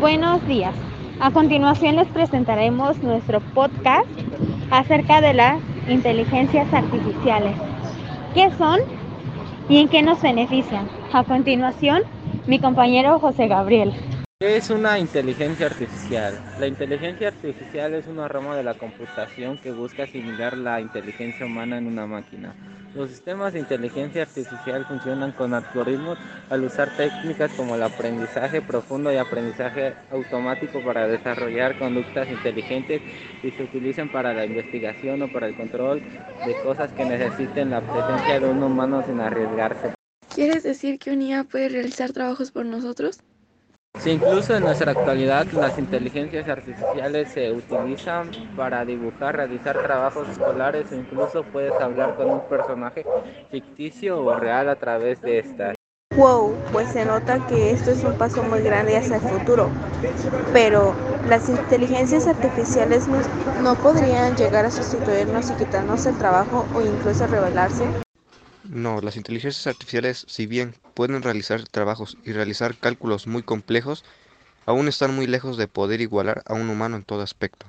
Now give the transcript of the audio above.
Buenos días. A continuación les presentaremos nuestro podcast acerca de las inteligencias artificiales. ¿Qué son y en qué nos benefician? A continuación, mi compañero José Gabriel. ¿Qué es una inteligencia artificial? La inteligencia artificial es una rama de la computación que busca asimilar la inteligencia humana en una máquina. Los sistemas de inteligencia artificial funcionan con algoritmos al usar técnicas como el aprendizaje profundo y aprendizaje automático para desarrollar conductas inteligentes y se utilizan para la investigación o para el control de cosas que necesiten la presencia de un humano sin arriesgarse. ¿Quieres decir que un IA puede realizar trabajos por nosotros? Incluso en nuestra actualidad las inteligencias artificiales se utilizan para dibujar, realizar trabajos escolares o incluso puedes hablar con un personaje ficticio o real a través de esta. Wow, pues se nota que esto es un paso muy grande hacia el futuro. Pero las inteligencias artificiales no podrían llegar a sustituirnos y quitarnos el trabajo o incluso rebelarse. No, las inteligencias artificiales, si bien pueden realizar trabajos y realizar cálculos muy complejos, aún están muy lejos de poder igualar a un humano en todo aspecto.